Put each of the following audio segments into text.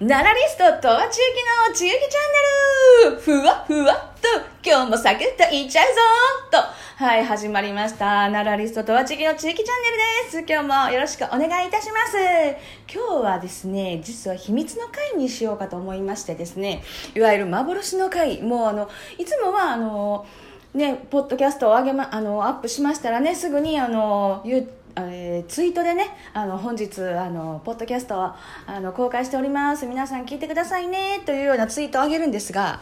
ナラリストとは地域の地域チャンネルふわふわっと今日もサクッといっちゃうぞと、はい、始まりました。ナラリストとは地域の地域チャンネルです。今日もよろしくお願いいたします。今日はですね、実は秘密の回にしようかと思いましてですね、いわゆる幻の回、もうあの、いつもはあの、ね、ポッドキャストを上げま、あの、アップしましたらね、すぐにあの、言うえーツイートでねあの本日あのポッドキャストをあの公開しております。皆さん聞いてくださいねというようなツイートを上げるんですが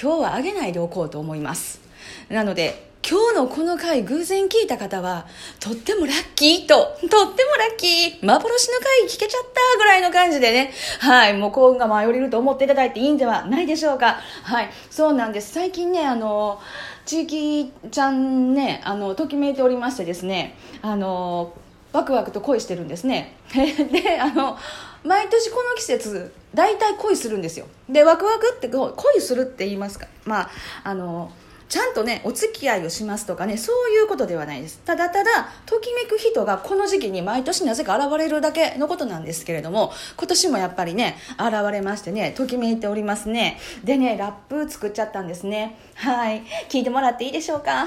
今日は上げないでおこうと思います。なので今日のこの回偶然聞いた方はとってもラッキーととってもラッキー幻の回聞けちゃったぐらいの感じでねはいもう幸運が舞い降りると思っていただいていいんではないでしょうか。はいそうなんです。最近ねあの地域ちゃんねあのときめいておりましてですねあのワクワクと恋してるんですね。であの毎年この季節大体恋するんですよ。でワクワクって恋するって言いますか。まああのちゃんとねお付き合いをしますとかねそういうことではないです。ただただときめく人がこの時期に毎年なぜか現れるだけのことなんですけれども今年もやっぱりね現れましてねときめいておりますね。でねラップ作っちゃったんですね。はい。聞いてもらっていいでしょうか？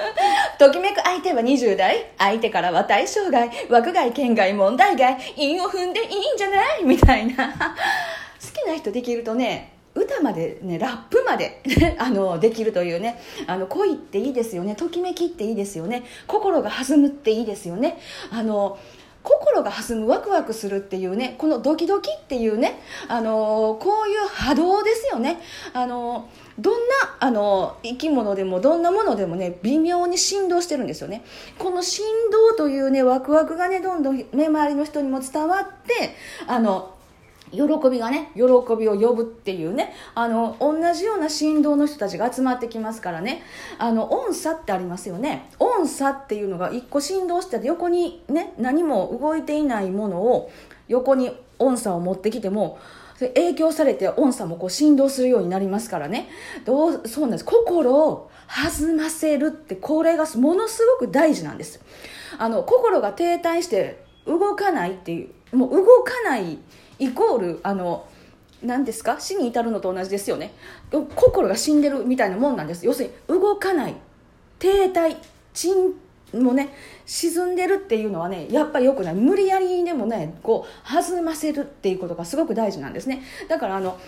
ときめく相手は20代。相手からは対象外。枠外県外問題外。韻を踏んでいいんじゃない？みたいな。好きな人できるとね歌までねラップまで あのできるというねあの恋っていいですよねときめきっていいですよね心が弾むっていいですよねあの心が弾むワクワクするっていうねこのドキドキっていうねあのこういう波動ですよねあのどんなあの生き物でもどんなものでもね微妙に振動してるんですよね。この振動というねワクワクがねどんどんね周りの人にも伝わってあの喜びがね。喜びを呼ぶっていうね。あの同じような振動の人たちが集まってきますからね。あの音差ってありますよね。音差っていうのが一個振動してて横にね何も動いていないものを横に音差を持ってきても影響されて音差もこう振動するようになりますからね。どうそうなんです。心を弾ませるってこれがものすごく大事なんです。あの心が停滞して動かないっていうもう動かないイコールあの何ですか？死に至るのと同じですよね。心が死んでるみたいなもんなんです。要するに動かない停滞沈もね沈んでるっていうのはねやっぱりよくない。無理やりでもねこう弾ませるっていうことがすごく大事なんですね。だからあの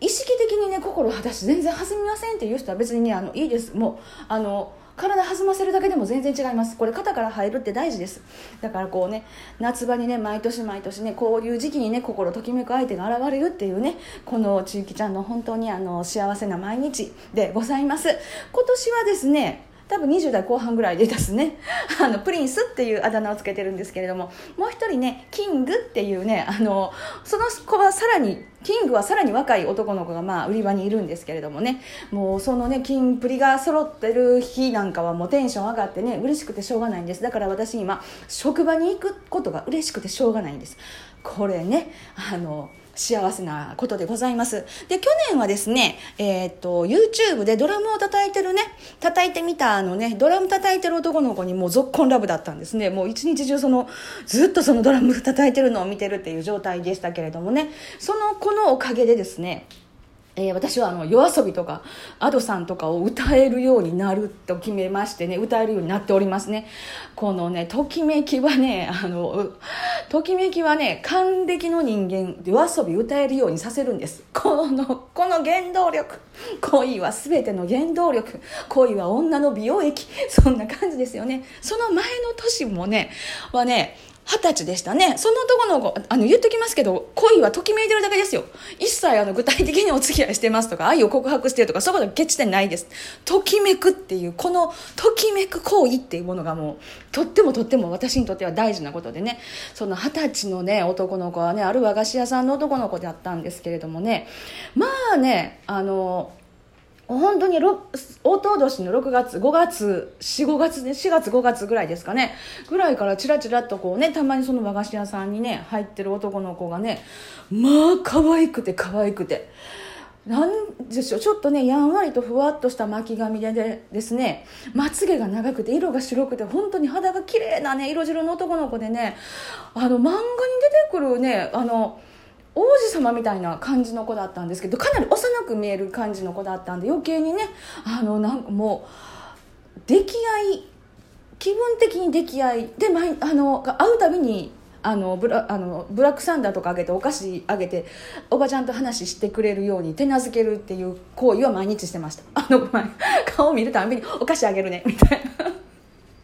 意識的にね心を果たし全然弾みませんっていう人は別にねあのいいです。もうあの体弾ませるだけでも全然違います。これ肩から入るって大事です。だからこうね夏場にね毎年毎年ねこういう時期にね心ときめく相手が現れるっていうねこの地域ちゃんの本当にあの幸せな毎日でございます。今年はですね多分20代後半ぐらいでですね。あのプリンスっていうあだ名をつけてるんですけれどももう一人ねキングっていうねあのその子はさらにキングはさらに若い男の子がまあ売り場にいるんですけれどもね。もうそのね金プリが揃ってる日なんかはもうテンション上がってね嬉しくてしょうがないんです。だから私今職場に行くことが嬉しくてしょうがないんです。これねあの幸せなことでございます。で、去年はですね、えーっと、YouTube でドラムを叩いてるね、叩いてみたあのね、ドラム叩いてる男の子にもうぞっこんラブだったんですね。もう一日中その、ずっとそのドラム叩いてるのを見てるっていう状態でしたけれどもね、その子のおかげでですね、えー私はあの夜遊びとか Ado さんとかを歌えるようになると決めましてね歌えるようになっておりますね。このねときめきはねあのときめきはね還暦の人間夜遊び歌えるようにさせるんです。このこの原動力。恋は全ての原動力。恋は女の美容液。そんな感じですよね。その前の年もねはね二十歳でしたね。その男の子、あの、言っときますけど、恋はときめいてるだけですよ。一切あの、具体的にお付き合いしてますとか、愛を告白してるとか、そういうことは決してないです。ときめくっていう、この、ときめく行為っていうものがもう、とってもとっても私にとっては大事なことでね、その二十歳のね、男の子はね、ある和菓子屋さんの男の子であったんですけれどもね、まあね、あの、本当にろおととしの6月5月45月ね4月5月ぐらいですかね。ぐらいからチラチラとこうねたまにその和菓子屋さんにね入ってる男の子がねまあ可愛くて可愛くて。なんでしょうちょっとねやんわりとふわっとした巻き髪ででですね。まつげが長くて色が白くて本当に肌が綺麗なね色白の男の子でねあの漫画に出てくるねあの王子様みたいな感じの子だったんですけどかなり幼く見える感じの子だったんで余計にねあのなんかもう出来合い気分的に出来合いで毎あの会うたびにあのブラあのブラックサンダーとかあげてお菓子あげておばちゃんと話してくれるように手なずけるっていう行為は毎日してました。あの前顔を見るたびにお菓子あげるねみたいな。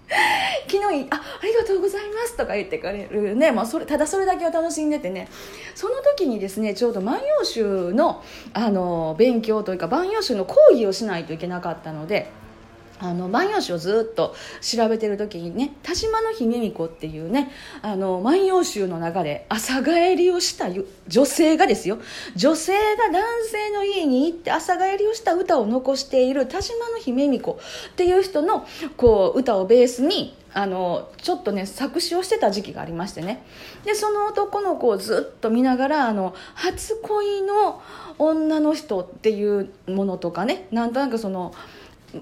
昨日あありがとうございますとか言ってくれるね、まあ、それただそれだけを楽しんでてねその時にですねちょうど万葉集のあの勉強というか万葉集の講義をしないといけなかったので。あの万葉集をずっと調べてる時にね田島の姫巫女っていうねあの万葉集の中で朝帰りをした女性がですよ。女性が男性の家に行って朝帰りをした歌を残している田島の姫巫女っていう人のこう歌をベースにあのちょっとね作詞をしてた時期がありましてね。でその男の子をずっと見ながらあの初恋の女の人っていうものとかねなんとなくその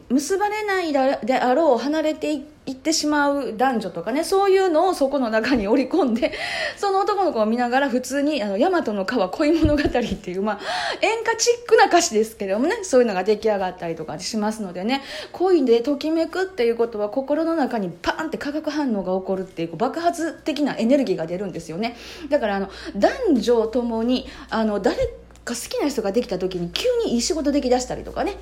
結ばれないであろう離れていってしまう男女とかねそういうのをそこの中に織り込んで その男の子を見ながら普通に「あの大和の川恋物語」っていう、まあ、演歌チックな歌詞ですけれどもねそういうのが出来上がったりとかしますのでね恋でときめくっていうことは心の中にパーンって化学反応が起こるっていう爆発的なエネルギーが出るんですよね。だからあの男女ともにあの誰か好きな人ができた時に急にいい仕事できだしたりとかね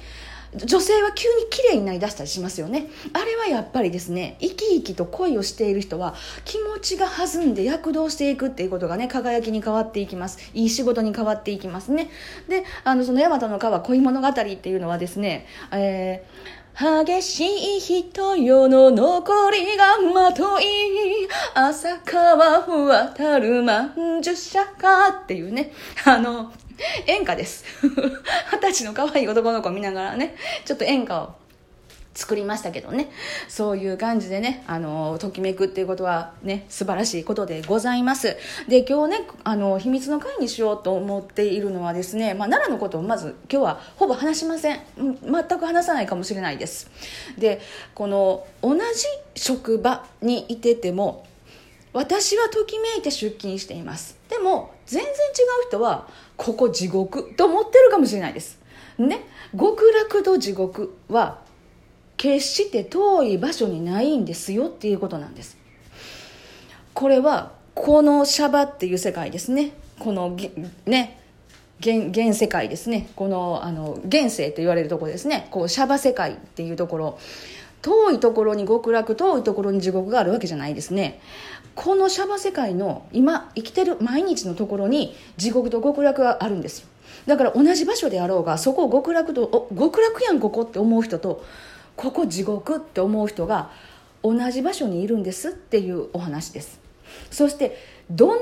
女性は急に綺麗になりだしたりしますよね。あれはやっぱりですね生き生きと恋をしている人は気持ちが弾んで躍動していくっていうことがね輝きに変わっていきます。いい仕事に変わっていきますね。であのその「大和の川恋物語」っていうのはですね、えー激しい人よの残りがまとい朝川渡るまんじゅしゃかっていうねあの演歌です。二十歳の可愛い男の子見ながらね、ちょっと演歌を作りましたけどね。そういう感じでね、あの、ときめくっていうことはね、素晴らしいことでございます。で、今日ね、あの、秘密の会にしようと思っているのはですね、まあ、奈良のことをまず今日はほぼ話しません。全く話さないかもしれないです。で、この、同じ職場にいてても、私はときめいて出勤していますでも全然違う人はここ地獄と思ってるかもしれないです。ね。極楽と地獄は決して遠い場所にないんですよっていうことなんです。これはこのシャバっていう世界ですね。このね。現現世界ですね。このあの現世と言われるところですね。こうシャバ世界っていうところ。遠いところに極楽遠いところに地獄があるわけじゃないですね。このシャバ世界の今生きてる毎日のところに地獄と極楽があるんですよ。だから同じ場所であろうがそこを極楽と極楽やんここって思う人とここ地獄って思う人が同じ場所にいるんですっていうお話です。そしてどんなと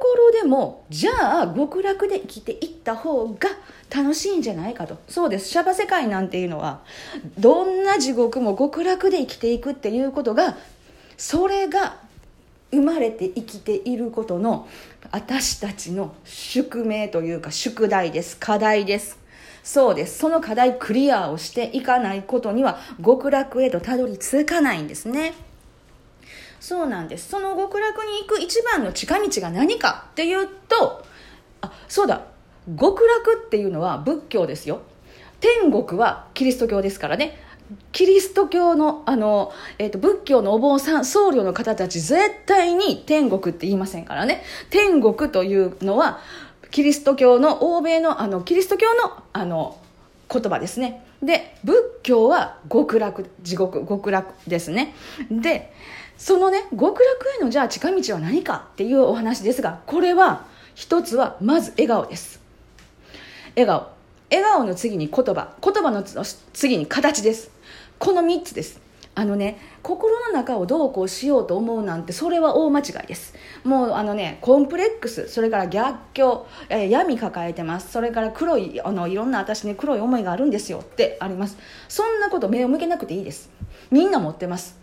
ころでもじゃあ極楽で生きていった方が楽しいんじゃないかと。そうです。シャバ世界なんていうのはどんな地獄も極楽で生きていくっていうことがそれが生まれて生きていることの私たちの宿命というか宿題です。課題です。そうです。その課題クリアをしていかないことには極楽へとたどり着かないんですね。そうなんです。その極楽に行く一番の近道が何かっていうとあそうだ。極楽っていうのは仏教ですよ。天国はキリスト教ですからね。キリスト教のあの、えーと、仏教のお坊さん僧侶の方たち絶対に天国って言いませんからね。天国というのはキリスト教の欧米のあのキリスト教のあの言葉ですね。で仏教は極楽地獄極楽ですね。でそのね極楽へのじゃあ近道は何かっていうお話ですがこれは一つはまず笑顔です。笑顔。笑顔の次に言葉。言葉の次に形です。この3つです。あのね心の中をどうこうしようと思うなんてそれは大間違いです。もうあのねコンプレックスそれから逆境、えー、闇抱えてます。それから黒いあのいろんな私に黒い思いがあるんですよってあります。そんなこと目を向けなくていいです。みんな持ってます。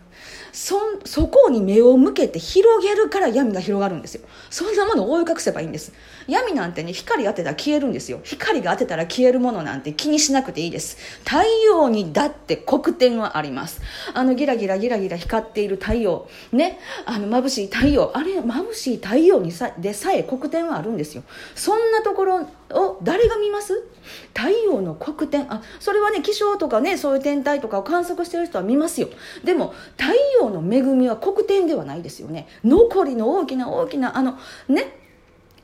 そそこに目を向けて広げるから闇が広がるんですよ。そんなものを覆い隠せばいいんです。闇なんてね光当てたら消えるんですよ。光が当てたら消えるものなんて気にしなくていいです。太陽にだって黒点はあります。あのギラギラギラギラ光っている太陽。ね。あの眩しい太陽。あれ眩しい太陽にさでさえ黒点はあるんですよ。そんなところを誰が見ます？太陽の黒点。あそれはね気象とかねそういう天体とかを観測してる人は見ますよ。でも太陽の恵みは黒点ではないですよね。残りの大きな大きなあのね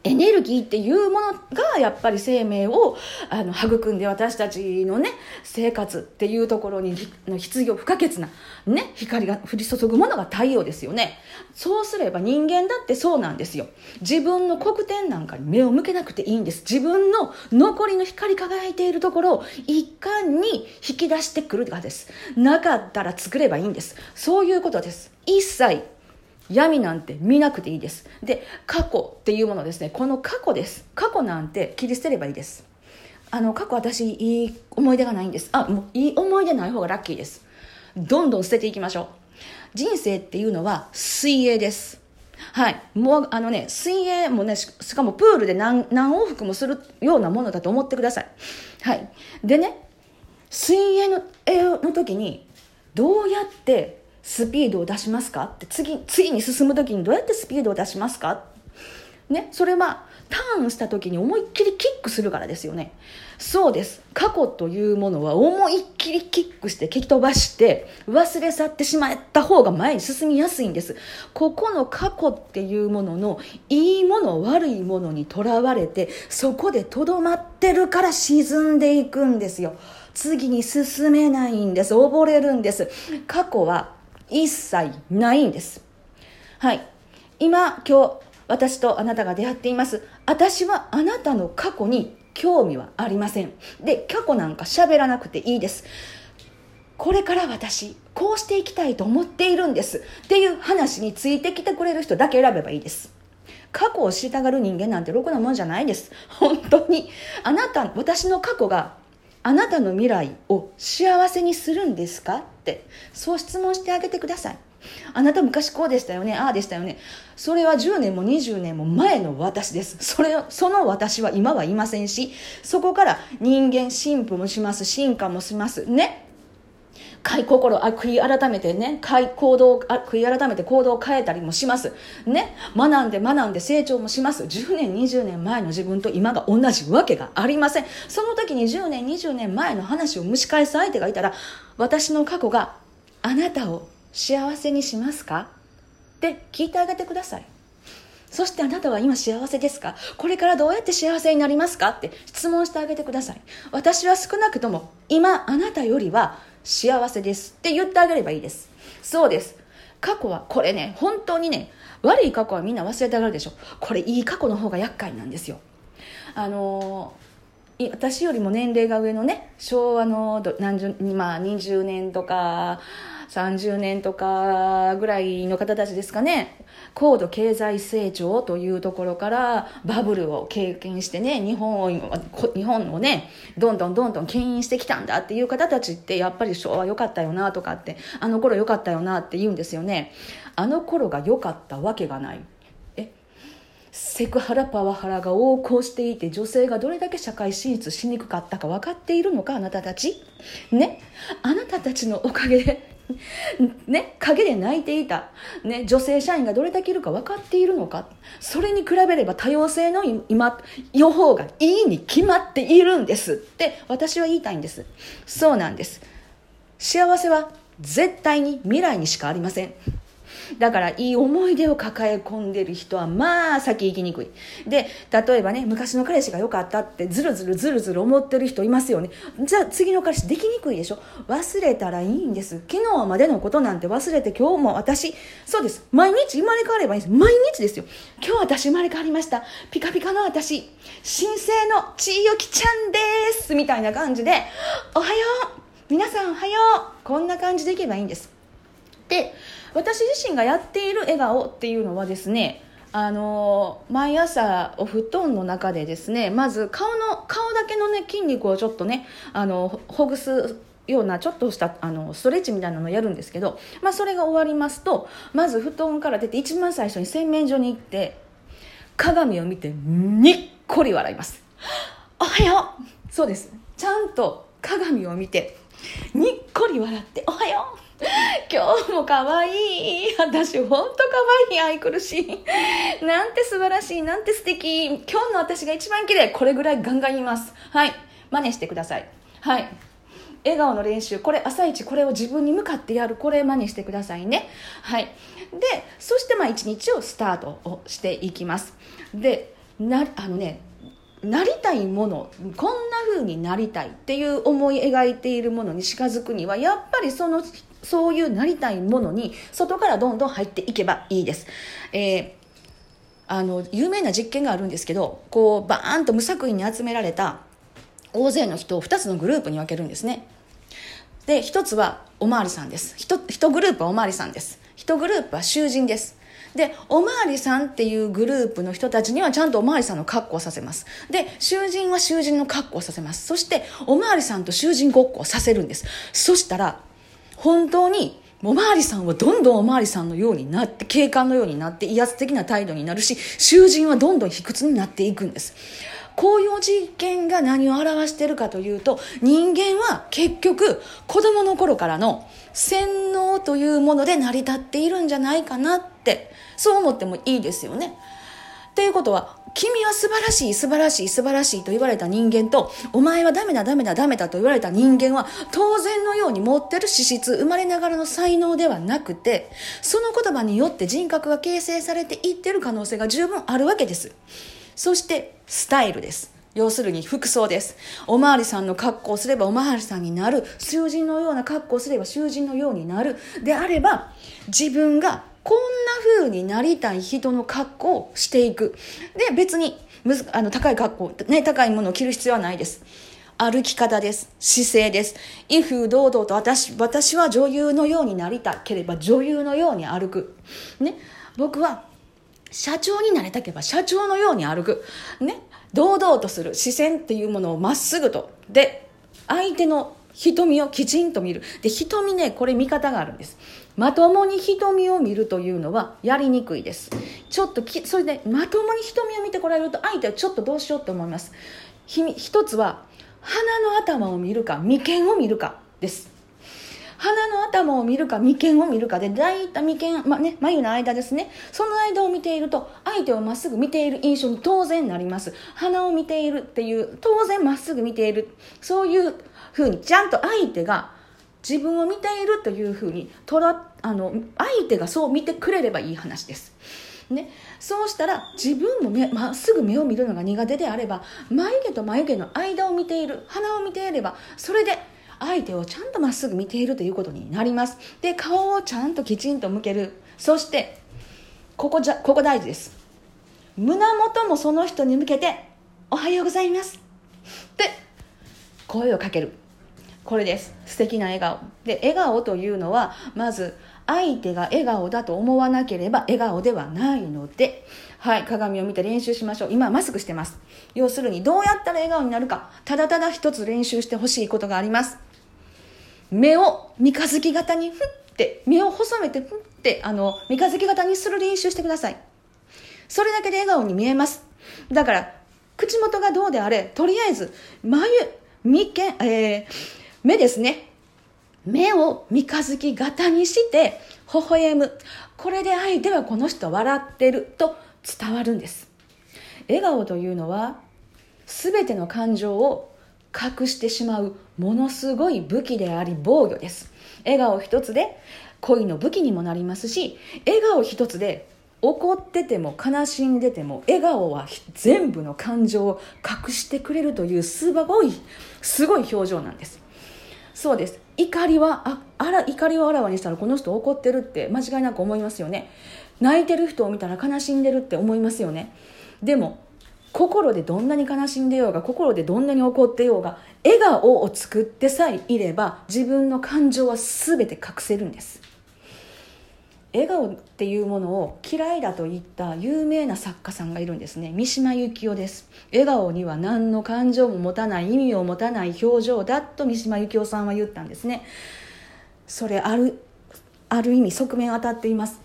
エネルギーっていうものがやっぱり生命をあの育んで私たちのね生活っていうところに必要不可欠な、ね、光が降り注ぐものが太陽ですよね。そうすれば人間だってそうなんですよ。自分の黒点なんかに目を向けなくていいんです。自分の残りの光り輝いているところを一貫に引き出してくるかです。なかったら作ればいいんです。そういうことです。一切闇なんて見なくていいです。で、過去っていうものですね。この過去です。過去なんて切り捨てればいいです。あの、過去私、いい思い出がないんです。あ、もういい思い出ない方がラッキーです。どんどん捨てていきましょう。人生っていうのは水泳です。はい。もう、あのね、水泳もね、しかもプールで何何往復もするようなものだと思ってください。はい。でね、水泳のの時に、どうやってスピードを出しますか？って次次に進む時にどうやってスピードを出しますか？ね、それはターンした時に思いっきりキックするからですよね。そうです。過去というものは思いっきりキックして蹴飛ばして忘れ去ってしまった方が前に進みやすいんです。ここの過去っていうもののいいもの悪いものにとらわれてそこでとどまってるから沈んでいくんですよ。次に進めないんです。溺れるんです。過去は一切ないんです。はい。今、今日、私とあなたが出会っています。私はあなたの過去に興味はありません。で、過去なんか喋らなくていいです。これから私、こうしていきたいと思っているんです。っていう話についてきてくれる人だけ選べばいいです。過去を知りたがる人間なんてろくなもんじゃないです。本当に。あなた、私の過去があなたの未来を幸せにするんですか？って。そう質問してあげてください。あなた昔こうでしたよねああでしたよね。それは10年も20年も前の私です。それその私は今はいませんしそこから人間進歩もします進化もします。ね。心あ悔い改めてね行動あ悔い改めて行動を変えたりもします。ね学んで学んで成長もします。10年20年前の自分と今が同じわけがありません。その時に10年20年前の話を蒸し返す相手がいたら私の過去があなたを幸せにしますか？って聞いてあげてください。そしてあなたは今幸せですか？これからどうやって幸せになりますか？って質問してあげてください。私は少なくとも今あなたよりは幸せですって言ってあげればいいです。そうです。過去は、これね、本当にね、悪い過去はみんな忘れてあげるでしょ。これいい過去の方が厄介なんですよ。あのー、私よりも年齢が上のね、昭和の何十、まあ20年とか、30年とかぐらいの方たちですかね。高度経済成長というところからバブルを経験してね日本を日本をねどんどんどんどん牽引してきたんだっていう方たちってやっぱり昭和良かったよなとかってあの頃良かったよなって言うんですよね。あの頃が良かったわけがない。え？セクハラパワハラが横行していて女性がどれだけ社会進出しにくかったか分かっているのかあなたたち？ね？あなたたちのおかげでね、陰で泣いていた、ね、女性社員がどれだけいるか分かっているのか。それに比べれば多様性の今予報がいいに決まっているんですって私は言いたいんです。そうなんです。幸せは絶対に未来にしかありません。だからいい思い出を抱え込んでる人はまあ先行きにくい。で、例えばね、昔の彼氏が良かったってずるずるずるずる思ってる人いますよね。じゃあ次の彼氏できにくいでしょ？忘れたらいいんです。昨日までのことなんて忘れて今日も私、そうです。毎日生まれ変わればいいんです。毎日ですよ。今日私生まれ変わりました。ピカピカの私、新生のちいよきちゃんです。みたいな感じで、おはよう皆さんおはようこんな感じでいけばいいんです。で、私自身がやっている笑顔っていうのはですねあの毎朝お布団の中でですねまず顔の顔だけのね筋肉をちょっとねあのほぐすようなちょっとしたあのストレッチみたいなのをやるんですけど、まあ、それが終わりますとまず布団から出て一番最初に洗面所に行って鏡を見てにっこり笑います。おはよう。そうです。ちゃんと鏡を見てにっこり笑っておはよう。今日も可愛い。私ほんと可愛い。愛くるしい。なんて素晴らしい。なんて素敵。今日の私が一番綺麗。これぐらいガンガン言います。はい。真似してください。はい。笑顔の練習。これ朝一これを自分に向かってやる。これ真似してくださいね。はい。でそしてまあ一日をスタートをしていきます。でなあのねなりたいもの。こんな風になりたいっていう思い描いているものに近づくにはやっぱりそのそういうなりたいものに外からどんどん入っていけばいいです。えーあの有名な実験があるんですけどこうバーンと無作為に集められた大勢の人を2つのグループに分けるんですね。で1つはおまわりさんです。1, 1グループはおまわりさんです。1グループは囚人です。でおまわりさんっていうグループの人たちにはちゃんとおまわりさんの格好をさせます。で囚人は囚人の格好をさせます。そしておまわりさんと囚人ごっこをさせるんです。そしたら本当におまわりさんはどんどんおまわりさんのようになって警官のようになって威圧的な態度になるし囚人はどんどん卑屈になっていくんですこういう実験が何を表しているかというと人間は結局子供の頃からの洗脳というもので成り立っているんじゃないかなってそう思ってもいいですよね。っていうことは君は素晴らしい素晴らしい素晴らしいと言われた人間とお前はダメだダメだダメだと言われた人間は当然のように持ってる資質生まれながらの才能ではなくてその言葉によって人格が形成されていってる可能性が十分あるわけですそしてスタイルです要するに服装です。おまわりさんの格好をすればおまわりさんになる。囚人のような格好をすれば囚人のようになる。であれば、自分がこんな風になりたい人の格好をしていく。で、別に、むずあの高い格好、ね、高いものを着る必要はないです。歩き方です。姿勢です。威風堂々と私、私は女優のようになりたければ女優のように歩く。ね。僕は社長になりたければ社長のように歩く。ね。堂々とする視線っていうものをまっすぐと。で、相手の瞳をきちんと見る。で、瞳ね、これ見方があるんです。まともに瞳を見るというのはやりにくいです。ちょっとき、それで、まともに瞳を見てこられると相手はちょっとどうしようと思います。一つは、鼻の頭を見るか、眉間を見るかです。鼻の頭を見るか眉間を見るかで大体眉間、まね、眉の間ですねその間を見ていると相手をまっすぐ見ている印象に当然なります鼻を見ているっていう当然まっすぐ見ているそういうふうにちゃんと相手が自分を見ているというふうにとらあの相手がそう見てくれればいい話です。ね、そうしたら自分もまっすぐ目を見るのが苦手であれば眉毛と眉毛の間を見ている鼻を見ていればそれで相手をちゃんとまっすぐ見ているということになります。で顔をちゃんときちんと向ける。そしてここじゃここ大事です。胸元もその人に向けて「おはようございます」って声をかける。これです。素敵な笑顔。で笑顔というのはまず相手が笑顔だと思わなければ笑顔ではないので。はい鏡を見て練習しましょう。今マスクしてます。要するにどうやったら笑顔になるか。ただただ一つ練習してほしいことがあります。目を三日月型にふって目を細めてふってあの三日月型にする練習してください。それだけで笑顔に見えます。だから口元がどうであれとりあえず眉眉間、えー、目ですね。目を三日月型にして微笑む。これで相手はこの人笑ってると伝わるんです。笑顔というのは全ての感情を隠してしまうものすごい武器であり防御です。笑顔一つで恋の武器にもなりますし笑顔一つで怒ってても悲しんでても笑顔は全部の感情を隠してくれるというすごいすごい表情なんです。そうです。怒りはああら怒りをあらわにしたらこの人怒ってるって間違いなく思いますよね。泣いてる人を見たら悲しんでるって思いますよね。でも心でどんなに悲しんでようが心でどんなに怒ってようが笑顔を作ってさえいれば自分の感情は全て隠せるんです。笑顔っていうものを嫌いだと言った有名な作家さんがいるんですね。三島由紀夫です。笑顔には何の感情も持たない意味を持たない表情だと三島由紀夫さんは言ったんですね。それあるある意味側面当たっています。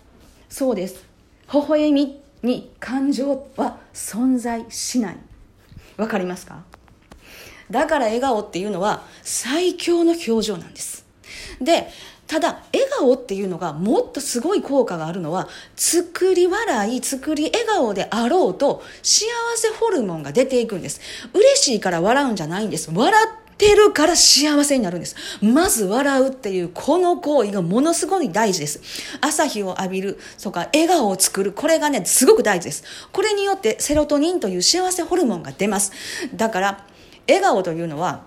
そうです。微笑みに感情は存在しない。わかりますか？だから笑顔っていうのは最強の表情なんです。でただ笑顔っていうのがもっとすごい効果があるのは作り笑い作り笑顔であろうと幸せホルモンが出ていくんです嬉しいから笑うんじゃないんです笑ってるから幸せになるんです。まず笑うっていうこの行為がものすごい大事です。朝日を浴びる、とか笑顔を作る、これがね、すごく大事です。これによってセロトニンという幸せホルモンが出ます。だから、笑顔というのは、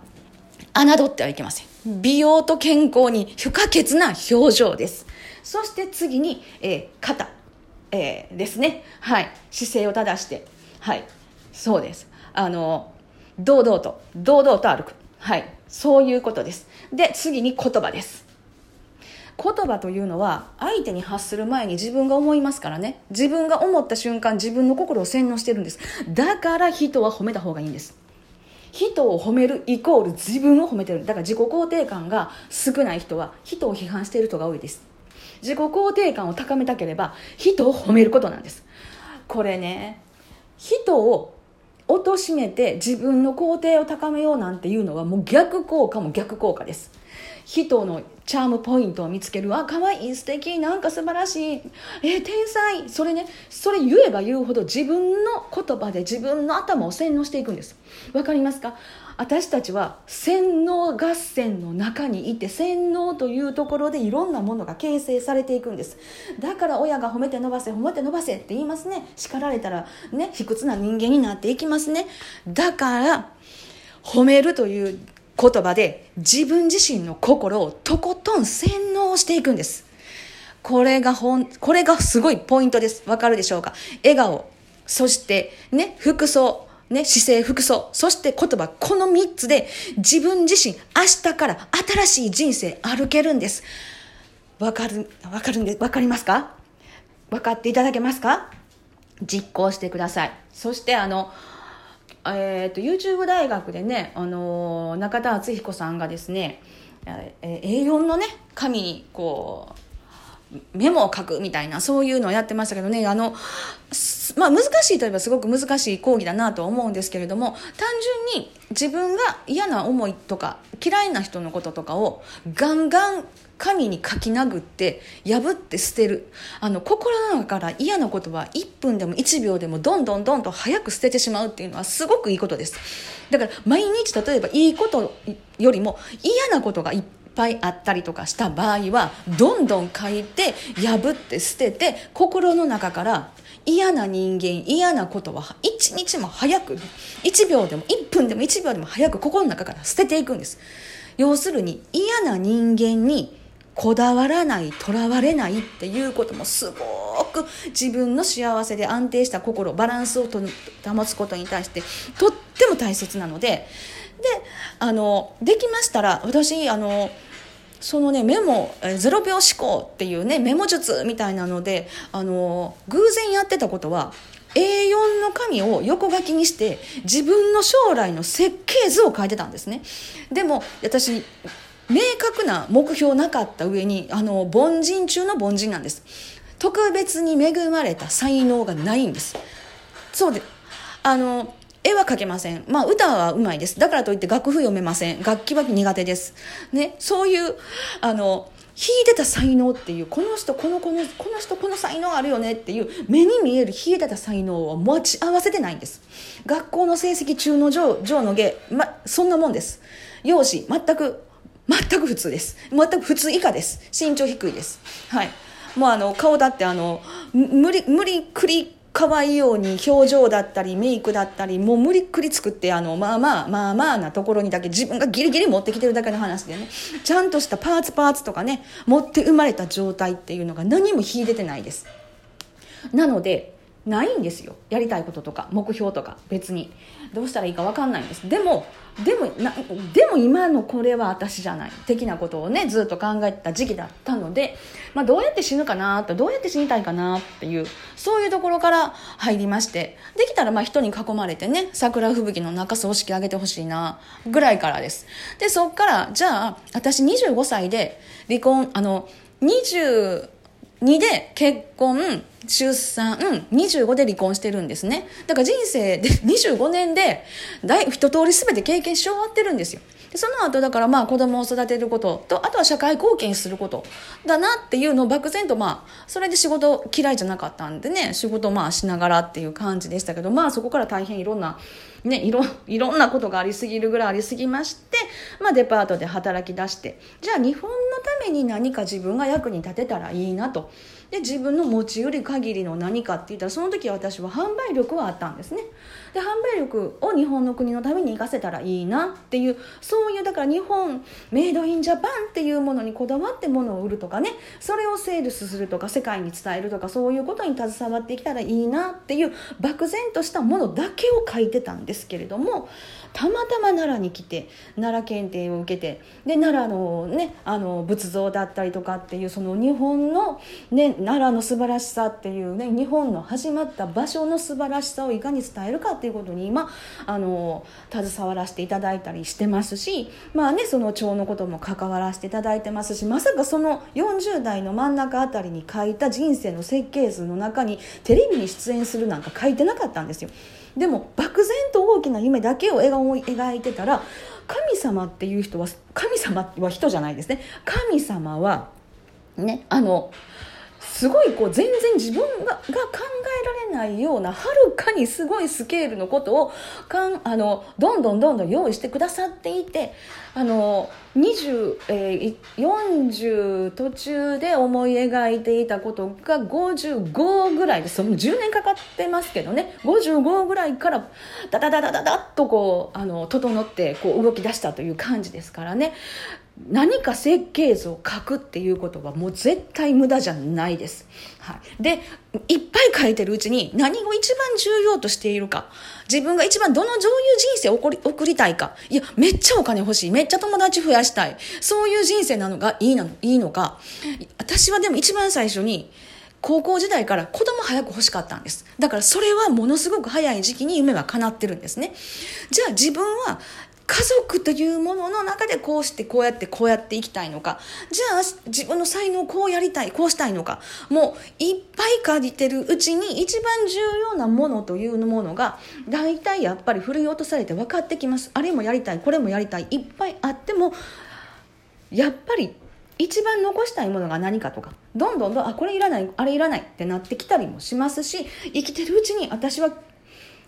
侮ってはいけません。美容と健康に不可欠な表情です。そして次に、えー、肩、えー、ですね。はい。姿勢を正して。はい。そうです。あの、堂々と、堂々と歩く。はい。そういうことです。で、次に言葉です。言葉というのは相手に発する前に自分が思いますからね自分が思った瞬間自分の心を洗脳してるんですだから人は褒めた方がいいんです人を褒めるイコール自分を褒めてる。だから自己肯定感が少ない人は人を批判している人が多いです。自己肯定感を高めたければ人を褒めることなんです。これね人を貶めて自分の肯定を高めようなんていうのはもう逆効果も逆効果です。人のチャームポイントを見つける。あ可愛い素敵なんか素晴らしい。え天才。それねそれ言えば言うほど自分の言葉で自分の頭を洗脳していくんです。わかりますか？私たちは洗脳合戦の中にいて洗脳というところでいろんなものが形成されていくんです。だから親が褒めて伸ばせ褒めて伸ばせって言いますね。叱られたらね卑屈な人間になっていきますね。だから褒めるという言葉で自分自身の心をとことん洗脳していくんです。これがほん、これがすごいポイントです。わかるでしょうか？笑顔、そしてね、服装、ね、姿勢、服装、そして言葉、この3つで自分自身、明日から新しい人生歩けるんです。わかる、わかるんで、わかりますか？分かっていただけますか？実行してください。そしてあの、えーと、YouTube 大学でね、あのー、中田敦彦さんがですね、えー、A4 のね紙にこうメモを書くみたいなそういうのをやってましたけどねあの、まあ、難しいといえばすごく難しい講義だなと思うんですけれども単純に自分が嫌な思いとか嫌いな人のこととかをガンガン紙に書き殴って破って捨てる。あの心の中から嫌なことは1分でも1秒でもどんどんどんと早く捨ててしまうっていうのはすごくいいことです。だから毎日例えばいいことよりも嫌なことがいっぱいあったりとかした場合はどんどん書いて破って捨てて心の中から嫌な人間嫌なことは一日も早く1秒でも1分でも1秒でも早く心の中から捨てていくんです。要するに嫌な人間にこだわらないとらわれないっていうこともすごく自分の幸せで安定した心バランスを保つことに対してとっても大切なのでであのできましたら私あのそのねメモ0秒思考っていうねメモ術みたいなのであの偶然やってたことは A4 の紙を横書きにして自分の将来の設計図を書いてたんですね。でも私明確な目標なかった上にあの凡人中の凡人なんです特別に恵まれた才能がないんですそうであの絵は描けません。まあ、歌はうまいです。だからといって楽譜読めません。楽器は苦手です。ね、そういう、あの、弾いてた才能っていう、この人、この、この、この人、この才能あるよねっていう、目に見える弾いてた才能を持ち合わせてないんです。学校の成績中の上、上の下、ま、そんなもんです。容姿、全く全く普通です。全く普通以下です。身長低いです。はい。もうあの顔だってあの無理無理くり可愛いように表情だったりメイクだったりもう無理くり作ってあのまあまあまあまあなところにだけ自分がギリギリ持ってきてるだけの話でね。ちゃんとしたパーツパーツとかね持って生まれた状態っていうのが何も秀でてないです。なのでないんですよ。やりたいこととか目標とか別に。どうしたらいいか分かんないんです。でもでもなでも今のこれは私じゃない的なことをねずっと考えてた時期だったので、まあ、どうやって死ぬかなとどうやって死にたいかなっていうそういうところから入りましてできたらまあ人に囲まれてね桜吹雪の中葬式あげてほしいなぐらいからです。でそっからじゃあ私25歳で離婚あの22で結婚出産うん25で離婚してるんですね。だから人生で 25年でだい一通り全て経験し終わってるんですよ。でその後だからまあ子供を育てることとあとは社会貢献することだなっていうのを漠然とまあそれで仕事嫌いじゃなかったんでね仕事まあしながらっていう感じでしたけどまあそこから大変いろんなね、いろいろんなことがありすぎるぐらいありすぎまして、まあ、デパートで働き出してじゃあ日本のために何か自分が役に立てたらいいなと。で自分の持ち寄り限りの何かって言ったらその時私は販売力はあったんですね。で販売力を日本の国のために生かせたらいいなっていうそういうだから日本メイドインジャパンっていうものにこだわってものを売るとかねそれをセールスするとか世界に伝えるとかそういうことに携わってきたらいいなっていう漠然としたものだけを書いてたんですけれどもたまたま奈良に来て奈良検定を受けてで奈良の,、ね、あの仏像だったりとかっていうその日本の、ね、奈良の素晴らしさっていうね日本の始まった場所の素晴らしさをいかに伝えるかっていうことに今あの携わらせていただいたりしてますしまあねその蝶のことも関わらせていただいてますしまさかその40代の真ん中あたりに書いた人生の設計図の中にテレビに出演するなんか書いてなかったんですよ。でも漠然と大きな夢だけを笑顔を描いてたら神様っていう人は神様は人じゃないですね神様はねあのすごいこう全然自分がが考えられないようなはるかにすごいスケールのことをかんあのどんどんどんどん用意してくださっていてあの20、えー、40途中で思い描いていたことが55ぐらいです。10年かかってますけどね。55ぐらいからダダダダダダッとこうあの整ってこう動き出したという感じですからね。何か設計図を書くっていうことはもう絶対無駄じゃないです。はい。で、いっぱい書いてるうちに何を一番重要としているか、自分が一番どのどういう人生を送り送りたいか、いや、めっちゃお金欲しい、めっちゃ友達増やしたい、そういう人生なのがいいなのいいのか、私はでも一番最初に、高校時代から子供早く欲しかったんです。だからそれはものすごく早い時期に夢は叶ってるんですね。じゃあ自分は家族というものの中でこうしてこうやってこうやっていきたいのか。じゃあ自分の才能をこうやりたいこうしたいのか。もういっぱい借りてるうちに一番重要なものというものが大体やっぱり振り落とされて分かってきます。あれもやりたいこれもやりたいいっぱいあってもやっぱり一番残したいものが何かとか。どんどんどんあこれいらないあれいらないってなってきたりもしますし生きてるうちに私は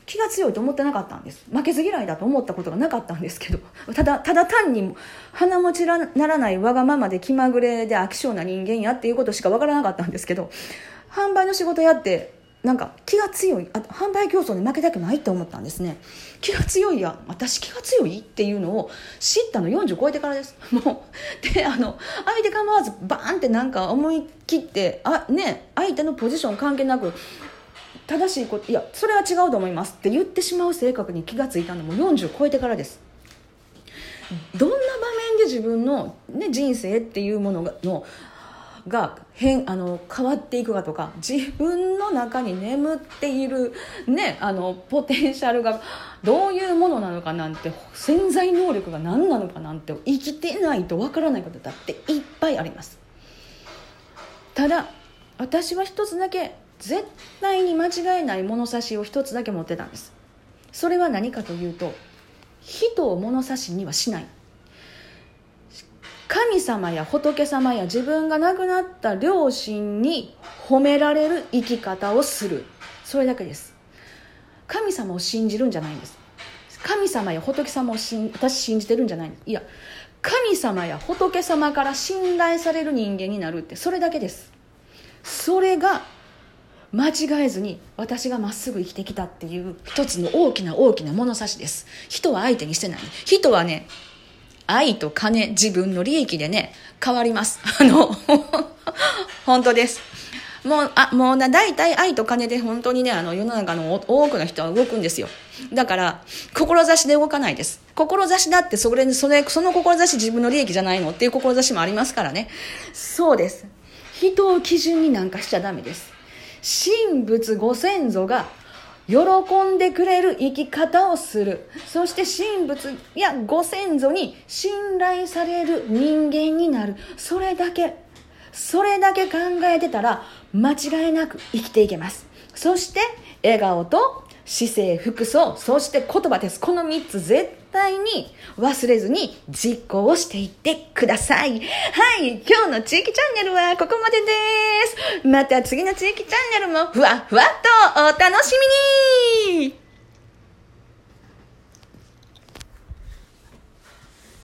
気が強いと思ってなかったんです。負けず嫌いだと思ったことがなかったんですけど ただただ単に鼻持ちならないわがままで気まぐれで飽き性な人間やっていうことしかわからなかったんですけど販売の仕事やってなんか気が強いあ販売競争に負けたくないって思ったんですね。気が強いや私気が強いっていうのを知ったの40超えてからです。もうであの相手構わずバーンってなんか思い切ってあね相手のポジション関係なく正しいこといやそれは違うと思いますって言ってしまう性格に気がついたのも40超えてからです。どんな場面で自分の、ね、人生っていうものがのが変あの変わっていくかとか自分の中に眠っている、ね、あのポテンシャルがどういうものなのかなんて潜在能力が何なのかなんて生きてないとわからないことだっていっぱいあります。ただ私は一つだけ絶対に間違えない物差しを一つだけ持ってたんです。それは何かというと人を物差しにはしない。神様や仏様や自分が亡くなった両親に褒められる生き方をする。それだけです。神様を信じるんじゃないんです。神様や仏様を私信じてるんじゃないんですいや神様や仏様から信頼される人間になるってそれだけです。それが間違えずに私がまっすぐ生きてきたっていう一つの大きな大きな物差しです人は相手にしてない人はね愛と金自分の利益でね変わります あの 本当ですもう、あ、もうな、大体愛と金で本当にね、あの、世の中の多くの人は動くんですよ。だから、志で動かないです。志だってそれ、それ、その志自分の利益じゃないのっていう志もありますからね。そうです。人を基準になんかしちゃダメです。神仏ご先祖が喜んでくれる生き方をする。そして神仏やご先祖に信頼される人間になる。それだけ、それだけ考えてたら間違いなく生きていけます。そして笑顔と姿勢、服装、そして言葉です。この3つ絶対に忘れずに実行をしていってください。はい、今日の地域チャンネルはここまでです。また次の地域チャンネルもふわふわっとお楽しみに